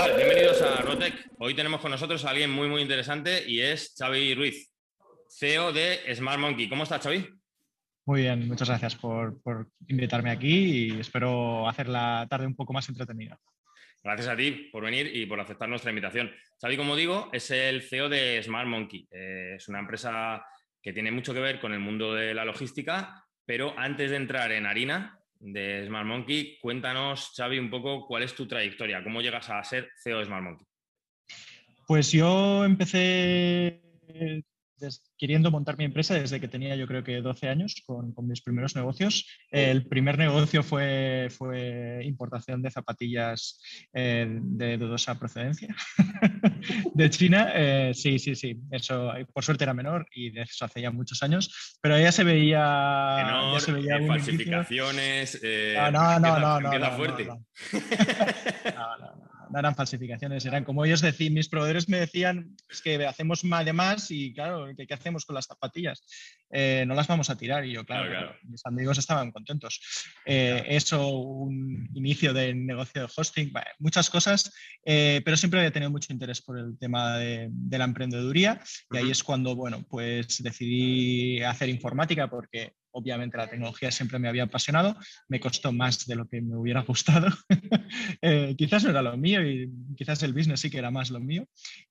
tal? Bienvenidos a Rotec. Hoy tenemos con nosotros a alguien muy, muy interesante y es Xavi Ruiz, CEO de Smart Monkey. ¿Cómo estás, Xavi? Muy bien, muchas gracias por, por invitarme aquí y espero hacer la tarde un poco más entretenida. Gracias a ti por venir y por aceptar nuestra invitación. Xavi, como digo, es el CEO de Smart Monkey. Eh, es una empresa que tiene mucho que ver con el mundo de la logística, pero antes de entrar en harina de Smart Monkey, cuéntanos, Xavi, un poco cuál es tu trayectoria, cómo llegas a ser CEO de Smart Monkey. Pues yo empecé queriendo montar mi empresa desde que tenía yo creo que 12 años con, mis primeros negocios. El primer negocio fue, fue importación de zapatillas eh, de dudosa procedencia de China. Eh, sí, sí, sí. Eso por suerte era menor y de eso hace ya muchos años. Pero ya se veía... Menor, ya se veía eh, falsificaciones... no, no, no, no, no, no, fuerte. no, no no eran falsificaciones, eran como ellos decían, mis proveedores me decían, es que hacemos más de más y claro, ¿qué, hacemos con las zapatillas? Eh, no las vamos a tirar y yo, claro, mis amigos estaban contentos. Eh, eso, un inicio de negocio de hosting, muchas cosas, eh, pero siempre había tenido mucho interés por el tema de, la emprendeduría. Y ahí es cuando, bueno, pues decidí hacer informática porque obviamente la tecnología siempre me había apasionado, me costó más de lo que me hubiera gustado. Eh, quizás no era lo mío y quizás el business sí que era más lo mío.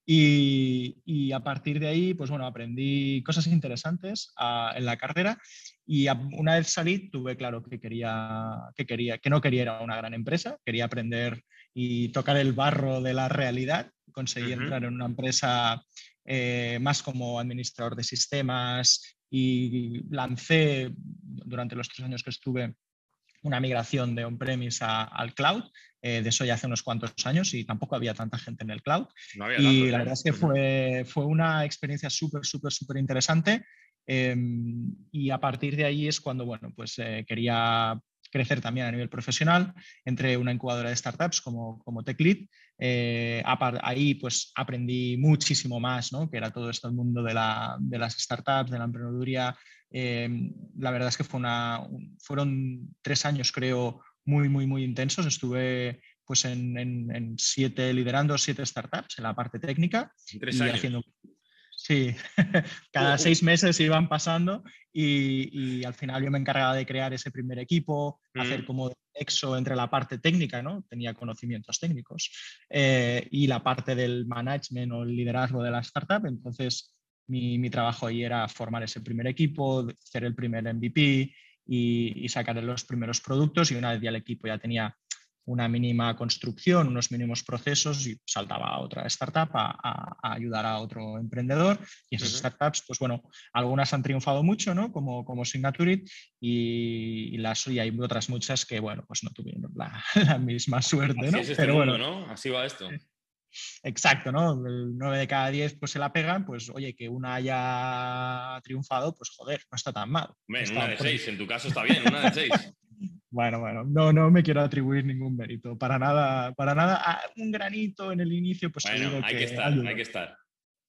Y, a partir de ahí, pues bueno, aprendí cosas interesantes ah, en la carrera y una vez salí tuve claro que quería, que quería, que no quería ir a una gran empresa, quería aprender y tocar el barro de la realidad. Conseguí entrar en una empresa eh, más como administrador de sistemas, y lancé durante los tres años que estuve una migración de on-premise al cloud. Eh, de eso ya hace unos cuantos años y tampoco había tanta gente en el cloud. y la verdad es que fue, fue una experiencia súper, súper, súper interesante. Em, y a partir de ahí es cuando, bueno, pues eh, quería crecer también a nivel profesional, entre una incubadora de startups como, como TechLead. Eh, ahí pues aprendí muchísimo más, ¿no? que era todo esto el mundo de, la, de las startups, de la emprendeduría. Em, la verdad es que fue una, fueron tres años, creo, muy, muy, muy intensos. Estuve pues en, en, siete, liderando siete startups en la parte técnica. Tres años. Haciendo, Sí, cada seis meses iban pasando y, al final yo me encargaba de crear ese primer equipo, hacer como exo entre la parte técnica, ¿no? Tenía conocimientos técnicos, eh, y la parte del management o el liderazgo de la startup. Entonces, mi, mi, trabajo ahí era formar ese primer equipo, hacer el primer MVP y, y sacar los primeros productos. Y una vez ya el equipo ya tenía una mínima construcción, unos mínimos procesos y saltaba a otra startup a, ayudar a otro emprendedor. Y esas startups, pues bueno, algunas han triunfado mucho, ¿no? Como, como Signaturit y, las, y hay otras muchas que, bueno, pues no tuvieron la, misma suerte, ¿no? Este Pero bueno, ¿no? Así va esto. Exacto, ¿no? El 9 de cada 10 pues se la pegan, pues oye, que una haya triunfado, pues joder, no está tan mal. una de 6, en tu caso está bien, una de 6. Bueno, bueno, no, no me quiero atribuir ningún mérito, para nada, para nada. Ah, un granito en el inicio, pues bueno, hay que, estar, hay que estar.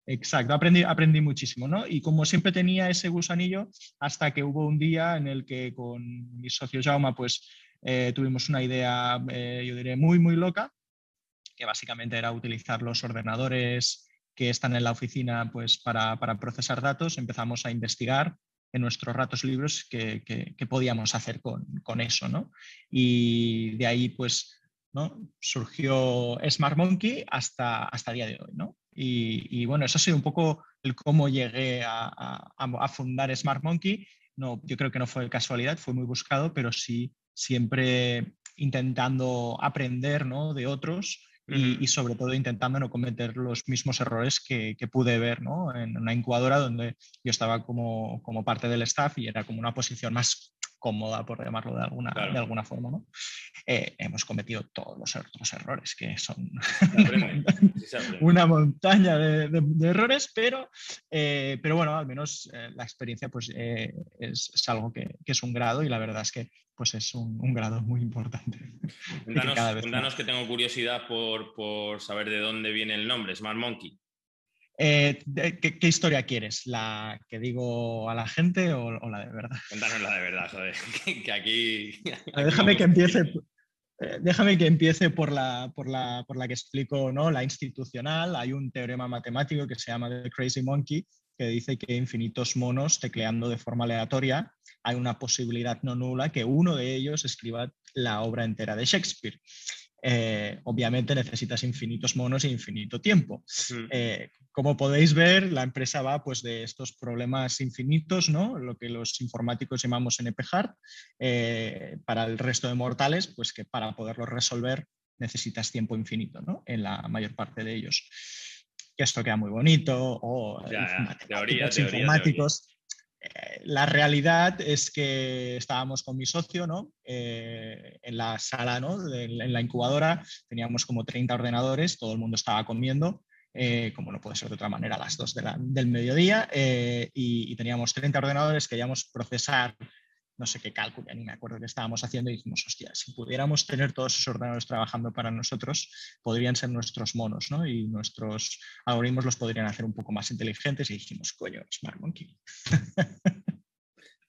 Exacto, aprendí, aprendí muchísimo, ¿no? Y como siempre tenía ese gusanillo, hasta que hubo un día en el que con mi socio Jauma, pues eh, tuvimos una idea, eh, yo diré, muy, muy loca, que básicamente era utilizar los ordenadores que están en la oficina pues, para, para procesar datos. Empezamos a investigar en nuestros ratos libres qué, podíamos hacer con, eso, ¿no? Y de ahí, pues, ¿no? surgió Smart Monkey hasta, hasta día de hoy, ¿no? Y, bueno, eso ha sido un poco el cómo llegué a, fundar Smart Monkey. No, yo creo que no fue casualidad, fue muy buscado, pero sí siempre intentando aprender ¿no? de otros y, sobre todo intentando no cometer los mismos errores que, pude ver ¿no? en una incubadora donde yo estaba como, como, parte del staff y era como una posición más cómoda, por llamarlo de alguna, de alguna forma. ¿no? Eh, hemos cometido todos los otros errores, que son una montaña de, errores, pero, eh, pero bueno, al menos eh, la experiencia pues, es, es, algo que, que, es un grado y la verdad es que pues es un, un grado muy importante. Cuéntanos, que, tengo curiosidad por, por, saber de dónde viene el nombre, Smart Monkey. Eh, ¿qué, historia quieres? ¿La que digo a la gente o, la de verdad? Cuéntanos la de verdad, joder. que aquí. déjame que empiece. eh, déjame que empiece por la, por la, por la que explico ¿no? la institucional. Hay un teorema matemático que se llama The Crazy Monkey, que dice que infinitos monos tecleando de forma aleatoria hay una posibilidad no nula que uno de ellos escriba la obra entera de Shakespeare. Eh, obviamente necesitas infinitos monos e infinito tiempo. Mm. Eh, como podéis ver, la empresa va pues, de estos problemas infinitos, ¿no? lo que los informáticos llamamos NP-hard, eh, para el resto de mortales, pues que para poderlos resolver necesitas tiempo infinito ¿no? en la mayor parte de ellos. Que esto queda muy bonito, o informáticos. La realidad es que estábamos con mi socio ¿no? Eh, en la sala, ¿no? en la incubadora, teníamos como 30 ordenadores, todo el mundo estaba comiendo, eh, como no puede ser de otra manera, a las 2 del mediodía, y, y, teníamos 30 ordenadores, queríamos procesar no sé qué cálculo, ni me acuerdo que estábamos haciendo y dijimos, hostia, si pudiéramos tener todos esos ordenadores trabajando para nosotros, podrían ser nuestros monos, ¿no? Y nuestros algoritmos los podrían hacer un poco más inteligentes y dijimos, coño, Smart Monkey.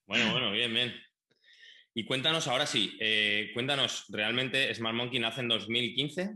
Bueno, bueno, bien, bien. Y cuéntanos ahora sí, eh, cuéntanos, ¿realmente Smart Monkey nace en 2015?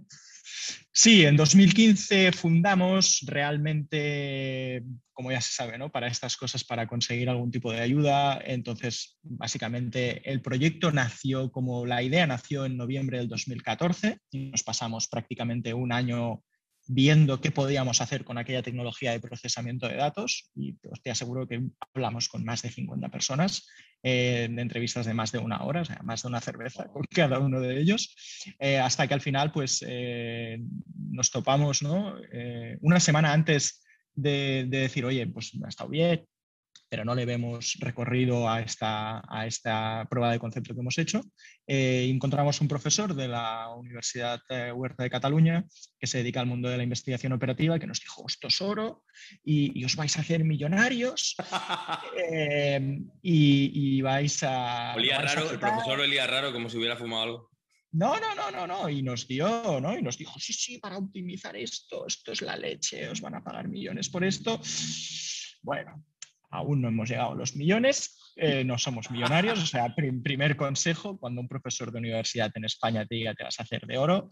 Sí, en 2015 fundamos realmente, como ya se sabe, ¿no? para estas cosas, para conseguir algún tipo de ayuda. Entonces, básicamente, el proyecto nació como la idea nació en noviembre del 2014 y nos pasamos prácticamente un año viendo qué podíamos hacer con aquella tecnología de procesamiento de datos y pues, te aseguro que hablamos con más de 50 personas eh, de entrevistas de más de una hora, o sea, más de una cerveza con cada uno de ellos, eh, hasta que al final pues eh, nos topamos, ¿no? una semana antes de, de, decir, oye, pues ha estado bien, pero no le vemos recorrido a esta, a esta prueba de concepto que hemos hecho. Eh, encontramos un profesor de la Universidad eh, Huerta de Cataluña que se dedica al mundo de la investigación operativa que nos dijo, esto es oro y, os vais a hacer millonarios eh, y, vais a... Olía raro, el profesor olía raro como si hubiera fumado algo. No, no, no, no, no. Y nos dio, ¿no? Y nos dijo, sí, sí, para optimizar esto, esto es la leche, os van a pagar millones por esto. Bueno, aún no hemos llegado a los millones, eh, no somos millonarios, o sea, primer consejo, cuando un profesor de universidad en España te diga te vas a hacer de oro,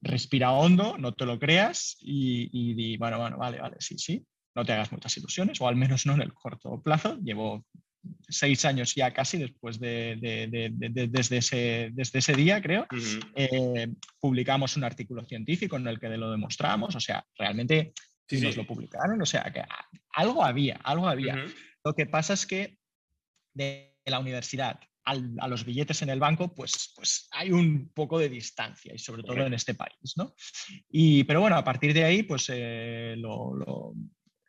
respira hondo, no te lo creas y, di, bueno, bueno, vale, vale, sí, sí, no te hagas muchas ilusiones, o al menos no en el corto plazo. Llevo seis años ya casi después de, desde, ese, desde ese día, creo, eh, publicamos un artículo científico en el que lo demostramos, o sea, realmente Sí, nos lo publicaron, o sea, que algo había, algo había. Lo que pasa es que de la universidad a los billetes en el banco, pues, pues hay un poco de distancia, y sobre todo en este país, ¿no? Y, pero bueno, a partir de ahí, pues eh,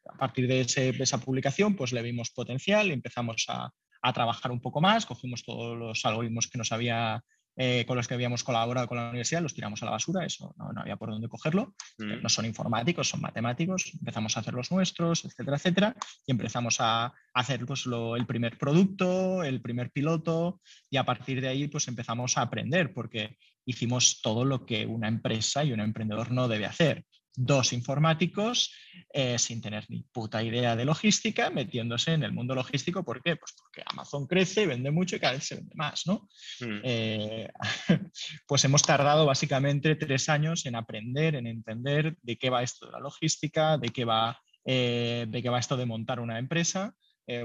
a partir de, esa publicación, pues le vimos potencial, empezamos a, a trabajar un poco más, cogimos todos los algoritmos que nos había eh, con los que habíamos colaborado con la universidad, los tiramos a la basura, eso no, había por dónde cogerlo. Mm. No son informáticos, son matemáticos, empezamos a hacer los nuestros, etcétera, etcétera, y empezamos a hacer pues, el primer producto, el primer piloto, y a partir de ahí pues empezamos a aprender, porque hicimos todo lo que una empresa y un emprendedor no debe hacer dos informáticos eh, sin tener ni puta idea de logística, metiéndose en el mundo logístico. ¿Por qué? Pues porque Amazon crece, vende mucho y cada vez se vende más, ¿no? Mm. Eh, pues hemos tardado básicamente tres años en aprender, en entender de qué va esto de la logística, de qué va, eh, de qué va esto de montar una empresa,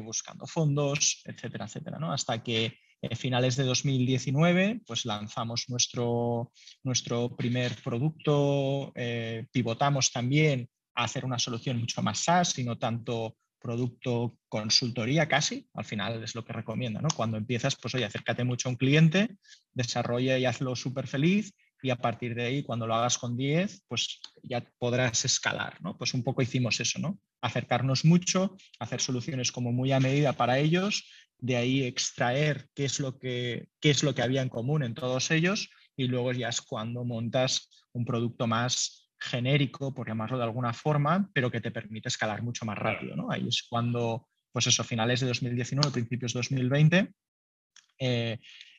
buscando fondos, etcétera, etcétera, ¿no? Hasta que finales de 2019, pues lanzamos nuestro, nuestro primer producto, eh, pivotamos también a hacer una solución mucho más SaaS y no tanto producto consultoría casi, al final es lo que recomienda, ¿no? Cuando empiezas, pues oye, acércate mucho a un cliente, desarrolla y hazlo súper feliz y a partir de ahí, cuando lo hagas con 10, pues ya podrás escalar, ¿no? Pues un poco hicimos eso, ¿no? Acercarnos mucho, hacer soluciones como muy a medida para ellos de ahí extraer qué es lo que, qué es lo que había en común en todos ellos y luego ya es cuando montas un producto más genérico, por llamarlo de alguna forma, pero que te permite escalar mucho más rápido. ¿no? Ahí es cuando, pues eso, finales de 2019, principios de 2020, eh,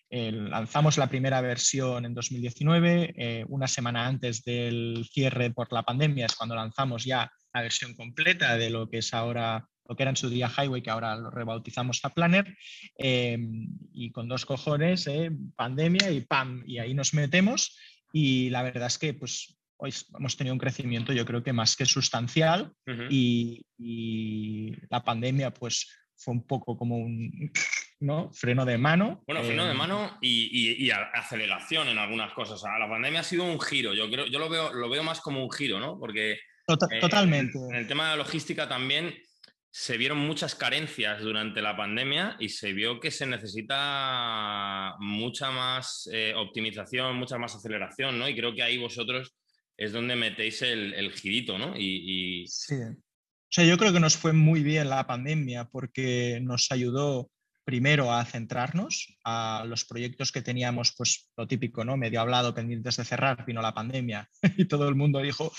lanzamos la primera versión en 2019, eh, una semana antes del cierre por la pandemia es cuando lanzamos ya la versión completa de lo que es ahora lo que era en su día Highway, que ahora lo rebautizamos a Planner, em, y con dos cojones, eh, pandemia y ¡pam! Y ahí nos metemos y la verdad es que pues hoy hemos tenido un crecimiento yo creo que más que sustancial y, la pandemia pues fue un poco como un ¿no? freno de mano. Bueno, freno de eh, mano y, aceleración en algunas cosas. la pandemia ha sido un giro, yo, creo, yo lo, veo, lo veo más como un giro, ¿no? Porque eh, totalmente. En, el tema de la logística también se vieron muchas carencias durante la pandemia y se vio que se necesita mucha más eh, optimización, mucha más aceleración, ¿no? Y creo que ahí vosotros es donde metéis el, girito, ¿no? Y, Sí. O sea, yo creo que nos fue muy bien la pandemia porque nos ayudó primero a centrarnos a los proyectos que teníamos, pues lo típico, ¿no? Medio hablado, pendientes de cerrar, vino la pandemia y todo el mundo dijo,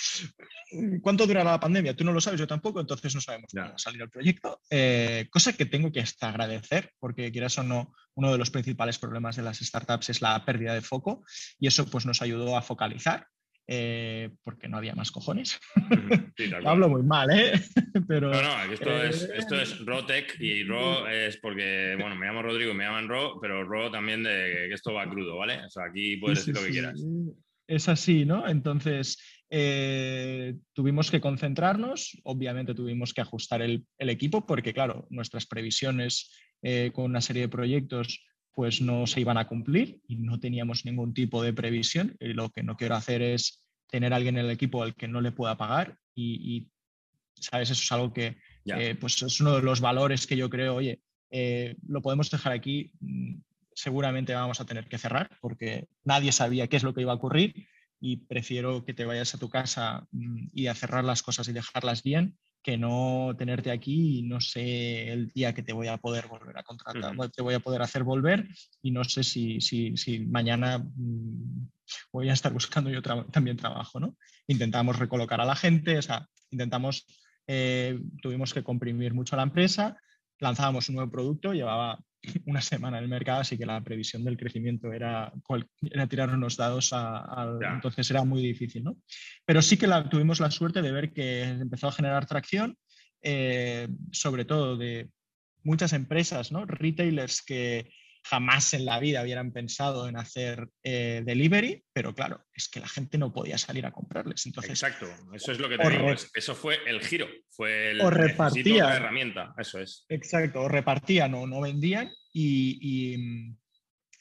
¿cuánto durará la pandemia? Tú no lo sabes, yo tampoco, entonces no sabemos cómo va a salir el proyecto. Eh, cosa que tengo que hasta agradecer, porque quieras o no, uno de los principales problemas de las startups es la pérdida de foco y eso pues nos ayudó a focalizar eh, porque no había más cojones. Hablo muy mal, ¿eh? Pero, no, no, esto, es, eh, esto es y Ro es porque, bueno, me llamo Rodrigo, me llaman Ro, pero Ro también de que esto va crudo, ¿vale? O sea, aquí puedes decir lo que quieras. Es así, ¿no? Entonces, eh, tuvimos que concentrarnos, obviamente tuvimos que ajustar el, el equipo porque, claro, nuestras previsiones con una serie de proyectos pues no se iban a cumplir y no teníamos ningún tipo de previsión. Y lo que no quiero hacer es tener a alguien en el equipo al que no le pueda pagar y, ¿sabes? Eso es algo que eh, pues es uno de los valores que yo creo, oye, eh, lo podemos dejar aquí, mm, seguramente vamos a tener que cerrar porque nadie sabía qué es lo que iba a ocurrir y prefiero que te vayas a tu casa mm, y a cerrar las cosas y dejarlas bien que no tenerte aquí y no sé el día que te voy a poder volver a contratar, te voy a poder hacer volver y no sé si, si, si mañana mm, voy a estar buscando yo también trabajo, ¿no? Intentamos recolocar a la gente, o sea, intentamos, eh, tuvimos que comprimir mucho la empresa, lanzábamos un nuevo producto, llevaba una semana en el mercado, así que la previsión del crecimiento era, era tirar unos dados, a, entonces era muy difícil. ¿no? Pero sí que la, tuvimos la suerte de ver que empezó a generar tracción, eh, sobre todo de muchas empresas, ¿no? retailers que jamás en la vida hubieran pensado en hacer eh, delivery, pero claro, es que la gente no podía salir a comprarles. Entonces, Exacto, eso es lo que te digo, eso fue el giro, fue el o repartía, herramienta, eso es. Exacto, o repartían o no vendían y,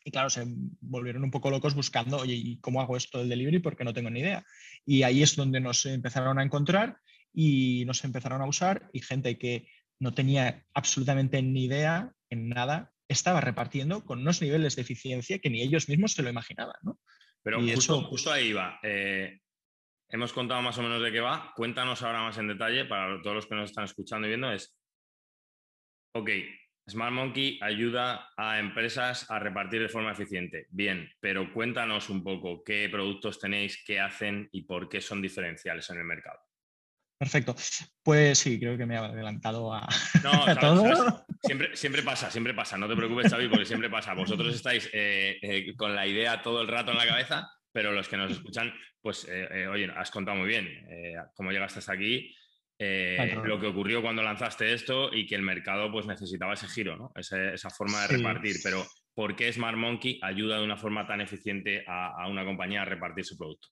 y, claro, se volvieron un poco locos buscando, oye, ¿y cómo hago esto del delivery? Porque no tengo ni idea. Y ahí es donde nos empezaron a encontrar y nos empezaron a usar y gente que no tenía absolutamente ni idea en nada estaba repartiendo con unos niveles de eficiencia que ni ellos mismos se lo imaginaban. ¿no? Pero justo, justo, ahí va. Eh, hemos contado más o menos de qué va. Cuéntanos ahora más en detalle para todos los que nos están escuchando y viendo. Es, ok, Smart Monkey ayuda a empresas a repartir de forma eficiente. Bien, pero cuéntanos un poco qué productos tenéis, qué hacen y por qué son diferenciales en el mercado. Perfecto. Pues sí, creo que me he adelantado a, no, todo. Siempre, siempre pasa, siempre pasa. No te preocupes, Xavi, porque siempre pasa. Vosotros estáis eh, eh, con la idea todo el rato en la cabeza, pero los que nos escuchan, pues, eh, oye, has contado muy bien cómo llegaste hasta aquí, lo que ocurrió cuando lanzaste esto y que el mercado pues necesitaba ese giro, ¿no? esa forma de repartir. Pero, ¿por qué Smart Monkey ayuda de una forma tan eficiente a una compañía a repartir su producto?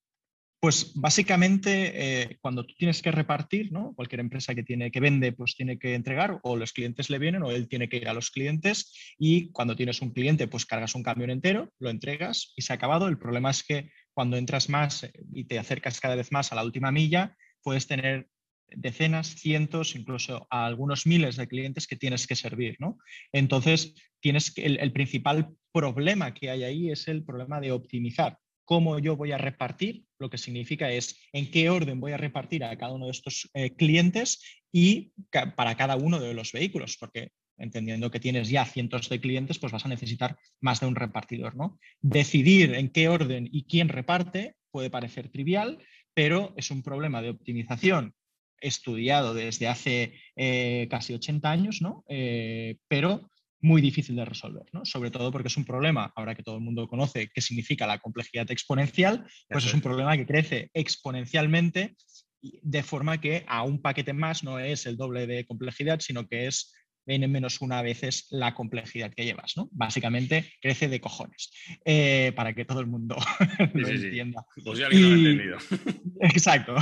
Pues básicamente eh, cuando tú tienes que repartir, ¿no? cualquier empresa que, tiene, que vende, pues tiene que entregar o los clientes le vienen o él tiene que ir a los clientes y cuando tienes un cliente, pues cargas un camión entero, lo entregas y se ha acabado. El problema es que cuando entras más eh, y te acercas cada vez más a la última milla, puedes tener decenas, cientos, incluso a algunos miles de clientes que tienes que servir. ¿no? Entonces, tienes el, el principal problema que hay ahí es el problema de optimizar cómo yo voy a repartir, lo que significa es en qué orden voy a repartir a cada uno de estos eh, clientes y para cada uno de los vehículos, porque entendiendo que tienes ya cientos de clientes, pues vas a necesitar más de un repartidor. ¿no? Decidir en qué orden y quién reparte puede parecer trivial, pero es un problema de optimización estudiado desde hace eh, casi 80 años, ¿no? Eh, pero muy difícil de resolver, ¿no? sobre todo porque es un problema, ahora que todo el mundo conoce qué significa la complejidad exponencial, pues es un problema que crece exponencialmente de forma que a un paquete más no es el doble de complejidad, sino que es n menos una veces la complejidad que llevas, ¿no? Básicamente crece de cojones, eh, para que todo el mundo lo entienda. Pues ya alguien lo ha entendido. Exacto.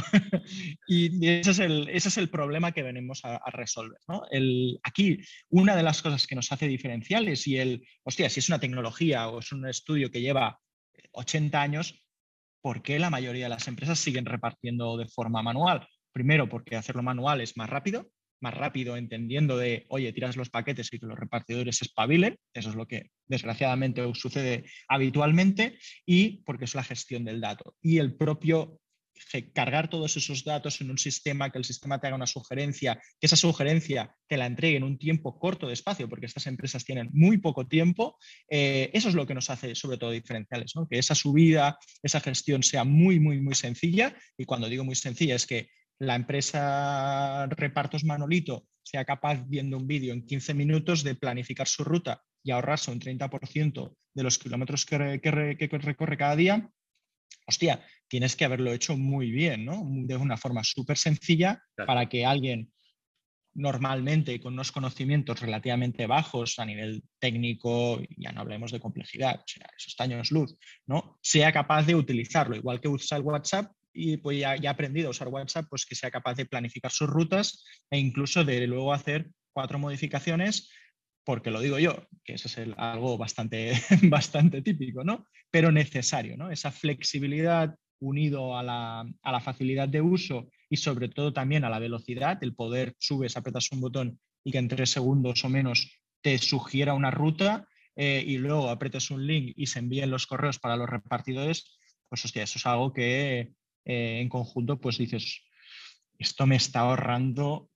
Y ese es el, ese es el problema que venimos a, resolver, ¿no? El, aquí, una de las cosas que nos hace diferenciales y el, hostia, si es una tecnología o es un estudio que lleva 80 años, ¿por qué la mayoría de las empresas siguen repartiendo de forma manual? Primero, porque hacerlo manual es más rápido, más rápido entendiendo de, oye, tiras los paquetes y que los repartidores espabilen, eso es lo que desgraciadamente sucede habitualmente, y porque es la gestión del dato. Y el propio cargar todos esos datos en un sistema, que el sistema te haga una sugerencia, que esa sugerencia te la entregue en un tiempo corto de espacio, porque estas empresas tienen muy poco tiempo, eh, eso es lo que nos hace sobre todo diferenciales, que esa subida, esa gestión sea muy, muy, muy sencilla. Y cuando digo muy sencilla es que la empresa Repartos Manolito sea capaz, viendo un vídeo en 15 minutos, de planificar su ruta y ahorrarse un 30% de los kilómetros que, que recorre cada día, hostia, tienes que haberlo hecho muy bien, ¿no? De una forma súper sencilla para que alguien normalmente con unos conocimientos relativamente bajos a nivel técnico, ya no hablemos de complejidad, o sea, esos años luz, ¿no? Sea capaz de utilizarlo, igual que usa el WhatsApp y pues ya, ya aprendido a usar WhatsApp, pues que sea capaz de planificar sus rutas e incluso de luego hacer cuatro modificaciones porque lo digo yo, que eso es algo bastante, bastante típico, ¿no? Pero necesario, ¿no? Esa flexibilidad unido a la, facilidad de uso y sobre todo también a la velocidad, el poder subes, apretas un botón y que en tres segundos o menos te sugiera una ruta eh, y luego apretes un link y se envíen los correos para los repartidores, pues hostia, eso es algo que eh, en conjunto pues dices, esto me está ahorrando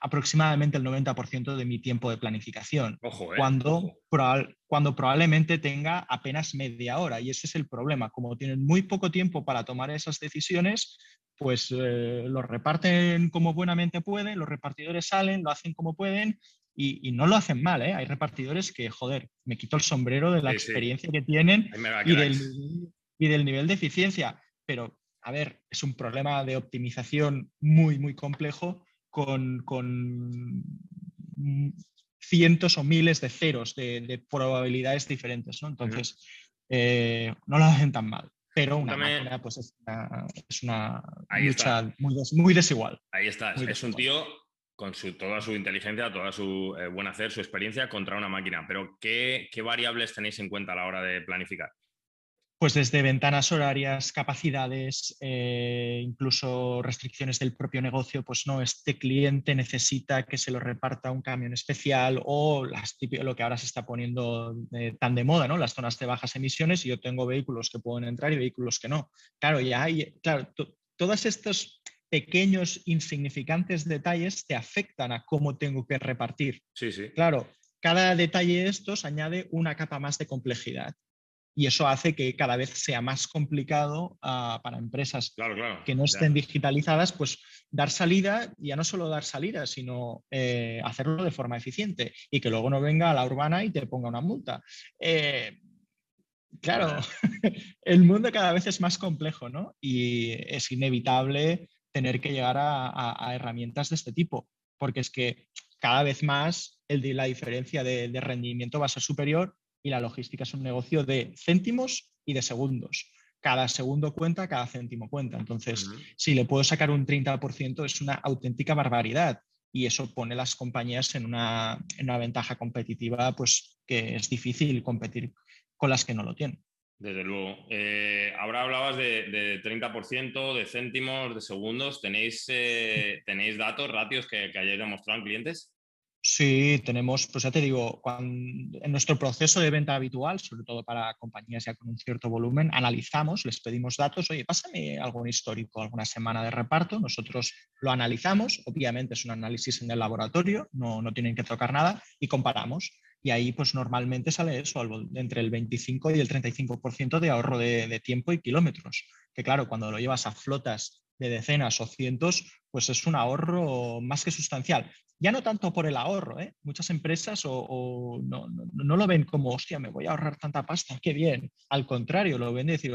aproximadamente el 90% de mi tiempo de planificación, eh, cuando, cuando probablemente tenga apenas media hora. Y ese es el problema. Como tienen muy poco tiempo para tomar esas decisiones, pues eh, lo reparten como buenamente pueden, los repartidores salen, lo hacen como pueden y, no lo hacen mal. ¿eh? Hay repartidores que, joder, me quito el sombrero de la experiencia que tienen y del, y del nivel de eficiencia. Pero, a ver, es un problema de optimización muy, muy complejo con, cientos o miles de ceros de, probabilidades diferentes. ¿no? Entonces, eh, no lo hacen tan mal. Pero una máquina pues es una, lucha muy, desigual. Ahí está. es un tío con su, toda su inteligencia, toda su eh, buen hacer, su experiencia contra una máquina. Pero ¿qué, ¿qué variables tenéis en cuenta a la hora de planificar? Pues desde ventanas horarias, capacidades, eh, incluso restricciones del propio negocio, pues no, este cliente necesita que se lo reparta un camión especial o las lo que ahora se está poniendo eh, tan de moda, ¿no? Las zonas de bajas emisiones y yo tengo vehículos que pueden entrar y vehículos que no. Claro, ya hay, claro, todos estos pequeños, insignificantes detalles te afectan a cómo tengo que repartir. Sí, sí. Claro, cada detalle de estos añade una capa más de complejidad y eso hace que cada vez sea más complicado ah, para empresas que no estén digitalizadas, pues dar salida, ya no solo dar salida, sino eh, hacerlo de forma eficiente y que luego no venga a la urbana y te ponga una multa. Eh, claro, el mundo cada vez es más complejo ¿no? y es inevitable tener que llegar a, herramientas de este tipo, porque es que cada vez más el, la diferencia de, de rendimiento va a ser superior y la logística es un negocio de céntimos y de segundos. Cada segundo cuenta, cada céntimo cuenta. Entonces, si le puedo sacar un 30% es una auténtica barbaridad y eso pone a las compañías en una, ventaja competitiva pues, que es difícil competir con las que no lo tienen. Desde luego. Eh, ahora hablabas de, 30%, de céntimos, de segundos. ¿Tenéis, eh, ¿tenéis datos, ratios que, que hayáis demostrado en clientes? Sí, tenemos, pues ya te digo, en nuestro proceso de venta habitual, sobre todo para compañías ya con un cierto volumen, analizamos, les pedimos datos, oye, pásame algún histórico, alguna semana de reparto, nosotros lo analizamos, obviamente es un análisis en el laboratorio, no, no tienen que tocar nada, y comparamos. Y ahí pues normalmente sale eso, entre el 25 y el 35% de ahorro de, de tiempo y kilómetros. Que claro, cuando lo llevas a flotas de decenas o cientos, pues es un ahorro más que sustancial. Ya no tanto por el ahorro, ¿eh? muchas empresas o, no, lo ven como, hostia, me voy a ahorrar tanta pasta, qué bien. Al contrario, lo ven de decir,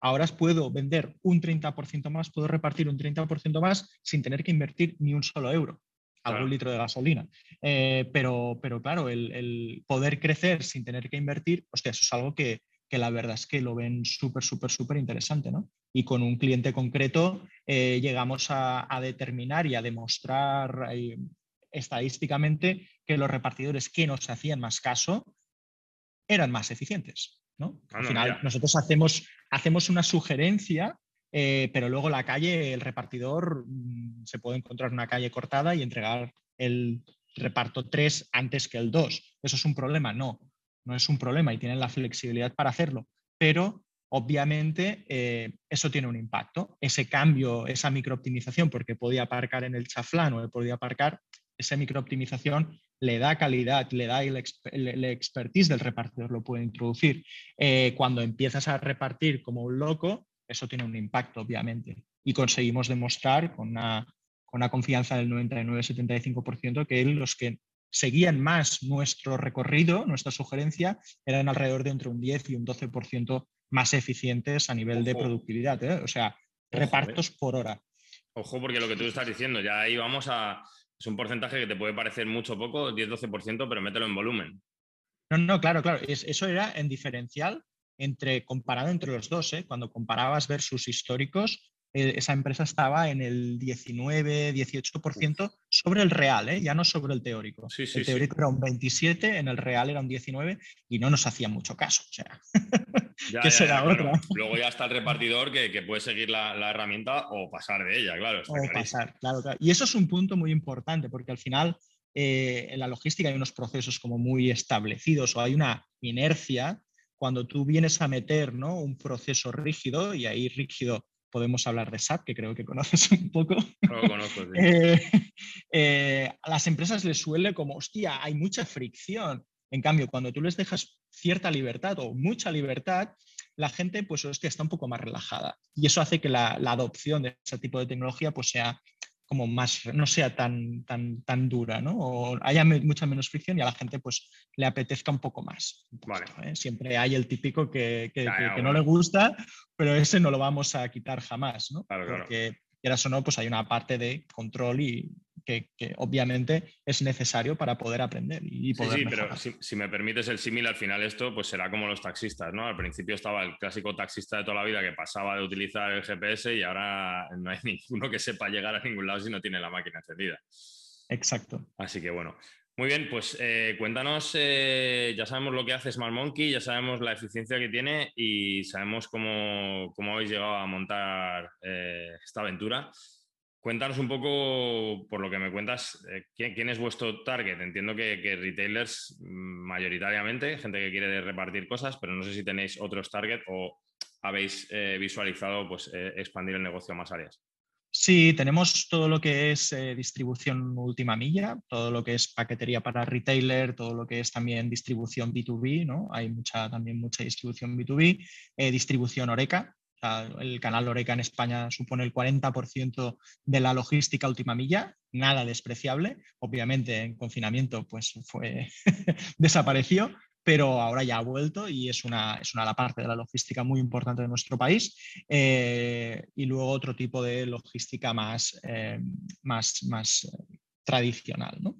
ahora puedo vender un 30% más, puedo repartir un 30% más sin tener que invertir ni un solo euro, algún litro de gasolina. Eh, pero, pero claro, el, poder crecer sin tener que invertir, hostia, eso es algo que, la verdad es que lo ven súper, súper, súper interesante, ¿no? Y con un cliente concreto eh, llegamos a, determinar y a demostrar eh, estadísticamente que los repartidores que nos hacían más caso eran más eficientes. ¿no? Al final, nosotros hacemos, hacemos una sugerencia, eh, pero luego la calle, el repartidor mm, se puede encontrar una calle cortada y entregar el reparto 3 antes que el 2. ¿Eso es un problema? No, no es un problema y tienen la flexibilidad para hacerlo, pero obviamente eh, eso tiene un impacto. Ese cambio, esa microoptimización, porque podía aparcar en el chaflán o podía aparcar, esa microoptimización le da calidad, le da el, expertise del repartidor, lo puede introducir. Eh, cuando empiezas a repartir como un loco, eso tiene un impacto, obviamente. Y conseguimos demostrar con una, con una confianza del 99-75% que los que seguían más nuestro recorrido, nuestra sugerencia, eran alrededor de entre un 10 y un 12% más eficientes a nivel de productividad. ¿eh? O sea, repartos eh. por hora. Ojo, porque lo que tú estás diciendo, ya ahí vamos a, es un porcentaje que te puede parecer mucho poco, 10-12%, pero mételo en volumen. No, no, claro, claro. eso era en diferencial entre comparado entre los dos. ¿eh? Cuando comparabas versus históricos, eh, esa empresa estaba en el 19-18% sobre el real, ¿eh? ya no sobre el teórico. el teórico era un 27, en el real era un 19 y no nos hacía mucho caso. O sea, que será otra. Luego ya está el repartidor que, puede seguir la, herramienta o pasar de ella, claro. o pasar, claro, Y eso es un punto muy importante porque al final eh, en la logística hay unos procesos como muy establecidos o hay una inercia cuando tú vienes a meter ¿no? un proceso rígido y ahí rígido podemos hablar de SAP, que creo que conoces un poco. lo conozco, eh, eh, a las empresas les suele como, hostia, hay mucha fricción. En cambio, cuando tú les dejas cierta libertad o mucha libertad, la gente, pues, hostia, está un poco más relajada. Y eso hace que la, la adopción de ese tipo de tecnología pues, sea como más, no sea tan, tan, tan dura, ¿no? O haya mucha menos fricción y a la gente pues le apetezca un poco más. ¿eh? Siempre hay el típico que, que, no le gusta, pero ese no lo vamos a quitar jamás, ¿no? Porque quieras o no, pues hay una parte de control y que, obviamente es necesario para poder aprender y poder Sí, pero si, me permites el símil, al final esto pues será como los taxistas, ¿no? Al principio estaba el clásico taxista de toda la vida que pasaba de utilizar el GPS y ahora no hay ninguno que sepa llegar a ningún lado si no tiene la máquina encendida. Exacto. Así que bueno. Muy bien, pues eh, cuéntanos, eh, ya sabemos lo que hace Smart Monkey, ya sabemos la eficiencia que tiene y sabemos cómo, cómo habéis llegado a montar eh, esta aventura. Cuéntanos un poco, por lo que me cuentas, ¿quién, es vuestro target? Entiendo que, retailers mm, mayoritariamente, gente que quiere repartir cosas, pero no sé si tenéis otros target o habéis visualizado pues, expandir el negocio a más áreas. Sí, tenemos todo lo que es eh, distribución última milla, todo lo que es paquetería para retailer, todo lo que es también distribución B2B, ¿no? Hay mucha, también mucha distribución B2B, eh, distribución Oreca. el canal Oreca en España supone el 40% de la logística última milla, nada despreciable. Obviamente en confinamiento pues fue desapareció, pero ahora ya ha vuelto y es una, es una la parte de la logística muy importante de nuestro país. Eh, y luego otro tipo de logística más, eh, más, más tradicional. ¿no?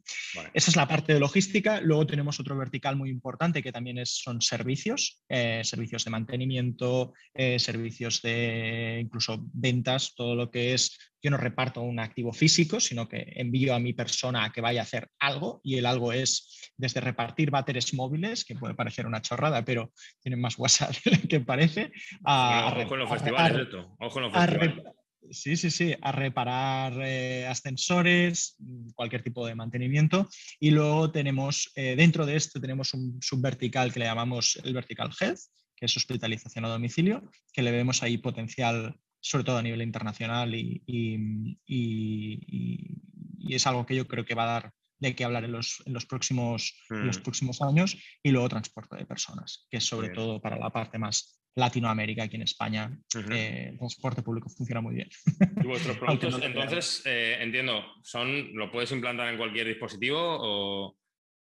Esa es la parte de logística. Luego tenemos otro vertical muy importante que también es, son servicios, eh, servicios de mantenimiento, eh, servicios de incluso ventas, todo lo que es, yo no reparto un activo físico, sino que envío a mi persona a que vaya a hacer algo y el algo es desde repartir bateres móviles, que puede parecer una chorrada, pero tienen más WhatsApp que parece. ojo con los festivales, Ojo los festivales Sí, sí, sí, a reparar eh, ascensores, cualquier tipo de mantenimiento. Y luego tenemos, eh, dentro de esto tenemos un subvertical que le llamamos el vertical health, que es hospitalización a domicilio, que le vemos ahí potencial, sobre todo a nivel internacional y, es algo que yo creo que va a dar de qué hablar en los, próximos, los mm. próximos años. Y luego transporte de personas, que es sobre todo para la parte más Latinoamérica, aquí en España, eh, el transporte público funciona muy bien. ¿Y vuestros productos, entonces, eh, entiendo, son, ¿lo puedes implantar en cualquier dispositivo o...?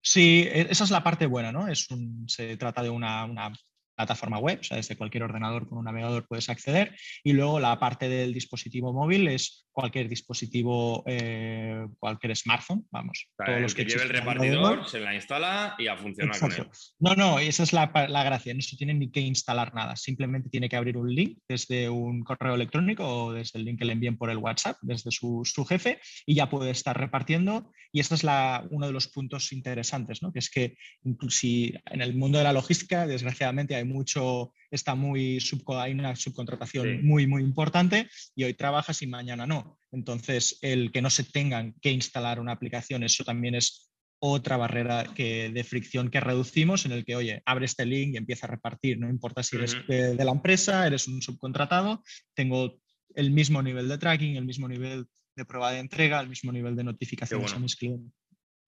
Sí, e, esa es la parte buena, ¿no? Es un, se trata de una, plataforma web, o sea, desde cualquier ordenador con un navegador puedes acceder. Y luego la parte del dispositivo móvil es cualquier dispositivo, eh, cualquier smartphone, vamos. todos los que, lleve el repartidor, se la instala y a funcionar con él. No, no, esa es la, la, gracia, no se tiene ni que instalar nada, simplemente tiene que abrir un link desde un correo electrónico o desde el link que le envíen por el WhatsApp, desde su, su jefe, y ya puede estar repartiendo. Y este es la, uno de los puntos interesantes, ¿no? que es que incluso en el mundo de la logística, desgraciadamente, hay mucho, está muy hay una subcontratación muy, muy importante y hoy trabajas y mañana no. Entonces, el que no se tengan que instalar una aplicación, eso también es otra barrera que, de fricción que reducimos en el que, oye, abre este link y empieza a repartir, no importa si eres de, la empresa, eres un subcontratado, tengo el mismo nivel de tracking, el mismo nivel de prueba de entrega, el mismo nivel de notificaciones a mis clientes.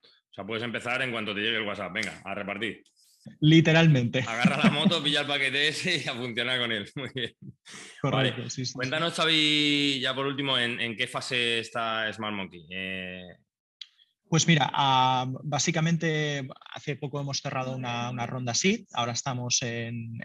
O sea, puedes empezar en cuanto te llegue el WhatsApp. Venga, a repartir. Literalmente. Agarra la moto, pilla el paquete ese y a funcionar con él. Muy bien. Correcto, sí, Cuéntanos, Xavi, ya por último, ¿en, qué fase está Smart Monkey? Eh, pues mira, ah, básicamente hace poco hemos cerrado una, ronda así, ahora estamos en,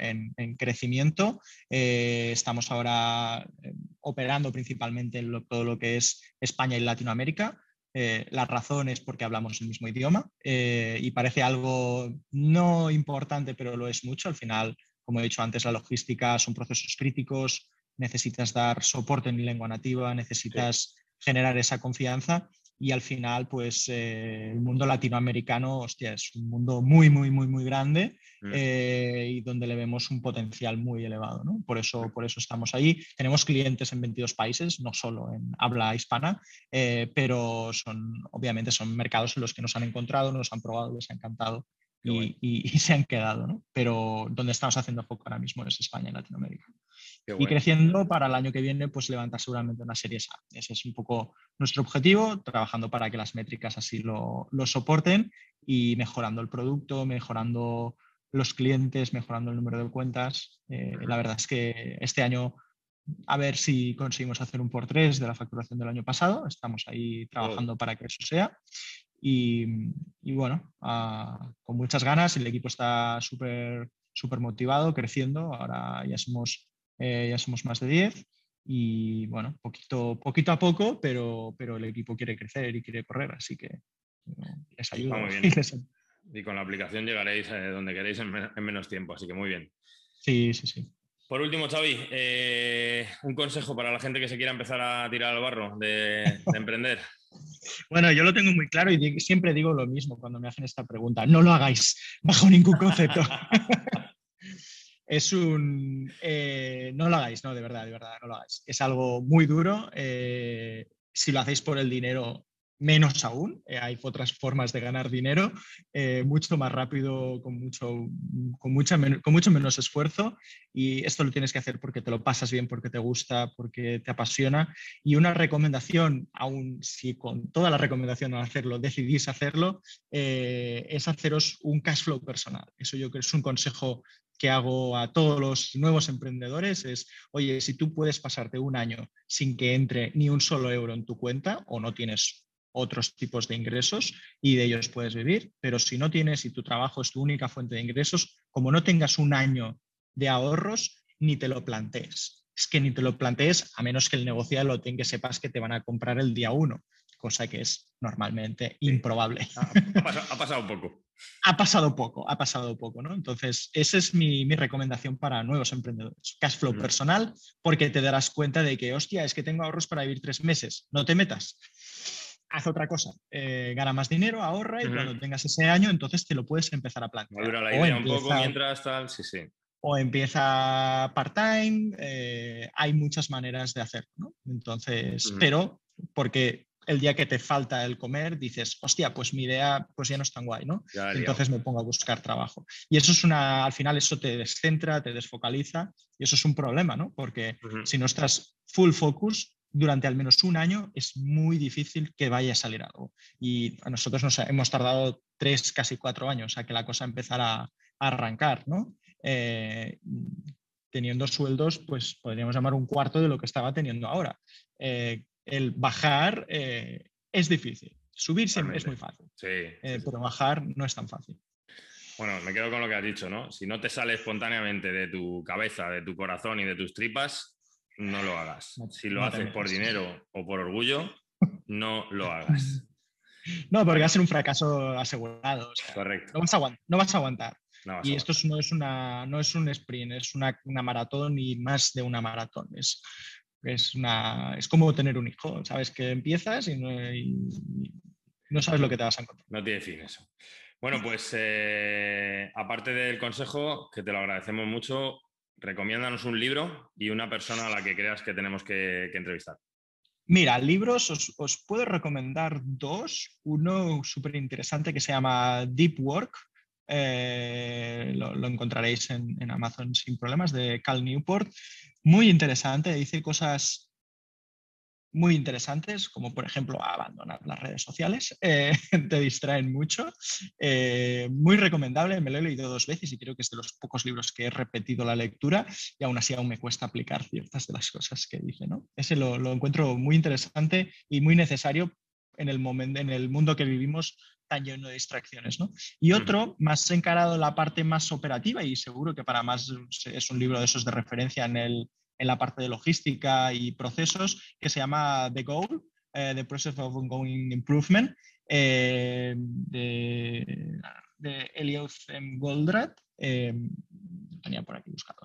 crecimiento, eh, estamos ahora eh, operando principalmente en todo lo que es España y Latinoamérica. Eh, la razón es porque hablamos el mismo idioma eh, y parece algo no importante, pero lo es mucho. Al final, como he dicho antes, la logística son procesos críticos, necesitas dar soporte en lengua nativa, necesitas generar esa confianza y al final, pues eh, el mundo latinoamericano, hostia, es un mundo muy, muy, muy, muy grande mm. eh, y donde le vemos un potencial muy elevado. ¿no? Por, eso, por eso estamos ahí. Tenemos clientes en 22 países, no solo en habla hispana, eh, pero son, obviamente son mercados en los que nos han encontrado, nos han probado, les ha encantado y, y, se han quedado. ¿no? Pero donde estamos haciendo foco ahora mismo es España y Latinoamérica y creciendo para el año que viene, pues levantar seguramente una serie A. Ese es un poco nuestro objetivo, trabajando para que las métricas así lo, lo soporten y mejorando el producto, mejorando los clientes, mejorando el número de cuentas. Eh, la verdad es que este año a ver si conseguimos hacer un por tres de la facturación del año pasado. Estamos ahí trabajando para que eso sea. Y, y bueno, ah, con muchas ganas, el equipo está súper súper motivado, creciendo. Ahora ya somos ya somos más de 10 y bueno, poquito, poquito a poco, pero, pero el equipo quiere crecer y quiere correr, así que les ayuda. Y con la aplicación llegaréis eh, donde queréis en, menos tiempo, así que muy bien. Sí, sí, sí. Por último, Xavi, eh, un consejo para la gente que se quiera empezar a tirar al barro de, de emprender. Bueno, yo lo tengo muy claro y siempre digo lo mismo cuando me hacen esta pregunta. No lo hagáis bajo ningún concepto. es un... Eh, no lo hagáis, no, de verdad, de verdad, no lo hagáis. Es algo muy duro. Eh, si lo hacéis por el dinero, menos aún. Eh, hay otras formas de ganar dinero, mucho más rápido, con mucho, con, mucho menos esfuerzo. Y esto lo tienes que hacer porque te lo pasas bien, porque te gusta, porque te apasiona. Y una recomendación, aún si con toda la recomendación al hacerlo decidís hacerlo, es haceros un cash flow personal. Eso yo creo que es un consejo que hago a todos los nuevos emprendedores es, oye, si tú puedes pasarte un año sin que entre ni un solo euro en tu cuenta o no tienes otros tipos de ingresos y de ellos puedes vivir, pero si no tienes y tu trabajo es tu única fuente de ingresos, como no tengas un año de ahorros, ni te lo plantees. Es que ni te lo plantees a menos que el negocio lo tenga que sepas que te van a comprar el día uno, cosa que es normalmente improbable. ha pasado un poco ha pasado poco, ha pasado poco, ¿no? Entonces, esa es mi, recomendación para nuevos emprendedores. Cash flow personal, porque te darás cuenta de que, hostia, es que tengo ahorros para vivir tres meses. No te metas. Haz otra cosa. Eh, gana más dinero, ahorra y cuando tengas ese año, entonces te lo puedes empezar a plantear. La idea o un poco mientras tal, sí, sí. O empieza part-time. Eh, hay muchas maneras de hacerlo, ¿no? Entonces, pero porque el día que te falta el comer, dices, hostia, pues mi idea pues ya no es tan guay, ¿no? Entonces me pongo a buscar trabajo. Y eso es una, al final eso te descentra, te desfocaliza y eso es un problema, ¿no? Porque si no estás full focus, durante al menos un año es muy difícil que vaya a salir algo. Y a nosotros nos hemos tardado tres, casi cuatro años a que la cosa empezara a, arrancar, ¿no? Eh, teniendo sueldos, pues podríamos llamar un cuarto de lo que estaba teniendo ahora. Eh, el bajar eh, es difícil. Subir siempre es muy fácil, eh, pero bajar no es tan fácil. Bueno, me quedo con lo que has dicho, ¿no? Si no te sale espontáneamente de tu cabeza, de tu corazón y de tus tripas, no lo hagas. Si lo haces por dinero o por orgullo, no lo hagas. No, porque va a ser un fracaso asegurado. Correcto. No vas a, aguantar. y esto no es, una, no es un sprint, es una, maratón y más de una maratón. Es, es, una, es como tener un hijo. Sabes que empiezas y no, sabes lo que te vas a encontrar. No tiene fin eso. Bueno, pues eh, aparte del consejo, que te lo agradecemos mucho, recomiéndanos un libro y una persona a la que creas que tenemos que entrevistar. Mira, libros os, puedo recomendar dos. Uno súper interesante que se llama Deep Work. Eh, lo, encontraréis en, en, Amazon sin problemas, de Cal Newport. Muy interesante, dice cosas muy interesantes, como por ejemplo abandonar las redes sociales, eh, te distraen mucho. Eh, muy recomendable, me lo he leído dos veces y creo que es de los pocos libros que he repetido la lectura y aún así aún me cuesta aplicar ciertas de las cosas que dice. ¿no? Ese lo, encuentro muy interesante y muy necesario en el, momento, en el mundo que vivimos tan lleno de distracciones. ¿no? Y otro, más encarado en la parte más operativa y seguro que para más es un libro de esos de referencia en el, en la parte de logística y procesos, que se llama The Goal, eh, The Process of Ongoing Improvement, eh, de, de Elioth. Goldratt. Eh, tenía por aquí buscado,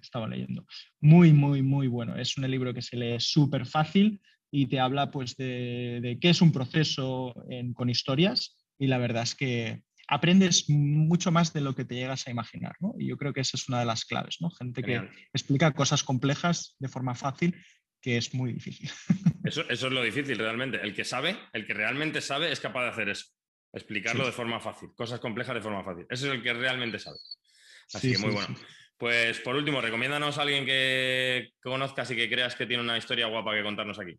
estaba leyendo. Muy, muy, muy bueno. Es un libro que se lee súper fácil y te habla pues, de, de, qué es un proceso con historias y la verdad es que aprendes mucho más de lo que te llegas a imaginar, ¿no? Y yo creo que esa es una de las claves, ¿no? Gente que explica cosas complejas de forma fácil, que es muy difícil. Eso, es lo difícil realmente. El que sabe, el que realmente sabe, es capaz de hacer eso. Explicarlo de forma fácil, cosas complejas de forma fácil. Ese es el que realmente sabe. Así que muy bueno. Pues por último, recomiéndanos a alguien que conozcas y que creas que tiene una historia guapa que contarnos aquí.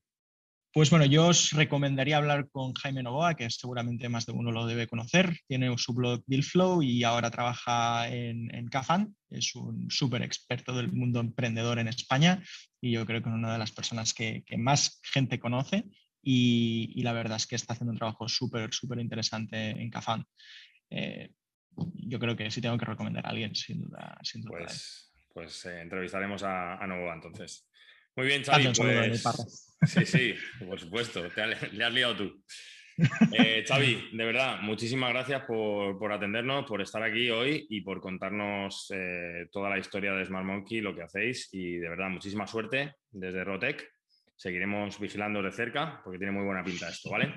Pues bueno, yo os recomendaría hablar con Jaime Novoa, que seguramente más de uno lo debe conocer. Tiene su blog Billflow y ahora trabaja en, en Cafan. Es un súper experto del mundo emprendedor en España y yo creo que es una de las personas que, más gente conoce y, la verdad es que está haciendo un trabajo súper, súper interesante en Cafan. Eh, yo creo que sí tengo que recomendar a alguien, sin duda. Sin duda pues, pues eh, entrevistaremos a, a Novoa entonces. Muy bien, Xavi. Pues... Sí, sí, por supuesto, le has liado tú. Eh, Xavi, de verdad, muchísimas gracias por, atendernos, por estar aquí hoy y por contarnos eh, toda la historia de Smart Monkey, lo que hacéis y de verdad, muchísima suerte desde Rotec. Seguiremos vigilando de cerca porque tiene muy buena pinta esto, ¿vale?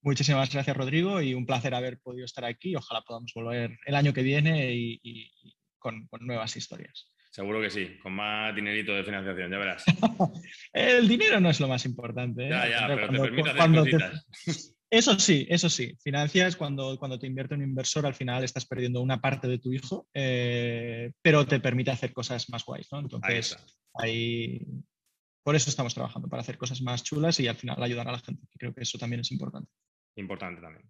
Muchísimas gracias, Rodrigo, y un placer haber podido estar aquí. Ojalá podamos volver el año que viene y, con nuevas historias. Seguro que sí, con más dinerito de financiación, ya verás. el dinero no es lo más importante. ¿eh? Ya, ya, pero te permite hacer cositas. Eso sí, eso sí. Financias cuando, cuando te invierte un inversor, al final estás perdiendo una parte de tu hijo, eh, pero te permite hacer cosas más guays, ¿no? Entonces, ahí, por eso estamos trabajando, para hacer cosas más chulas y al final ayudar a la gente. Creo que eso también es importante. Importante también.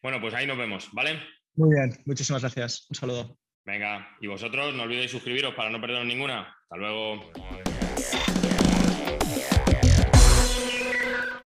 Bueno, pues ahí nos vemos, ¿vale? Muy bien, muchísimas gracias. Un saludo. Venga, y vosotros no olvidéis suscribiros para no perderos ninguna. Hasta luego.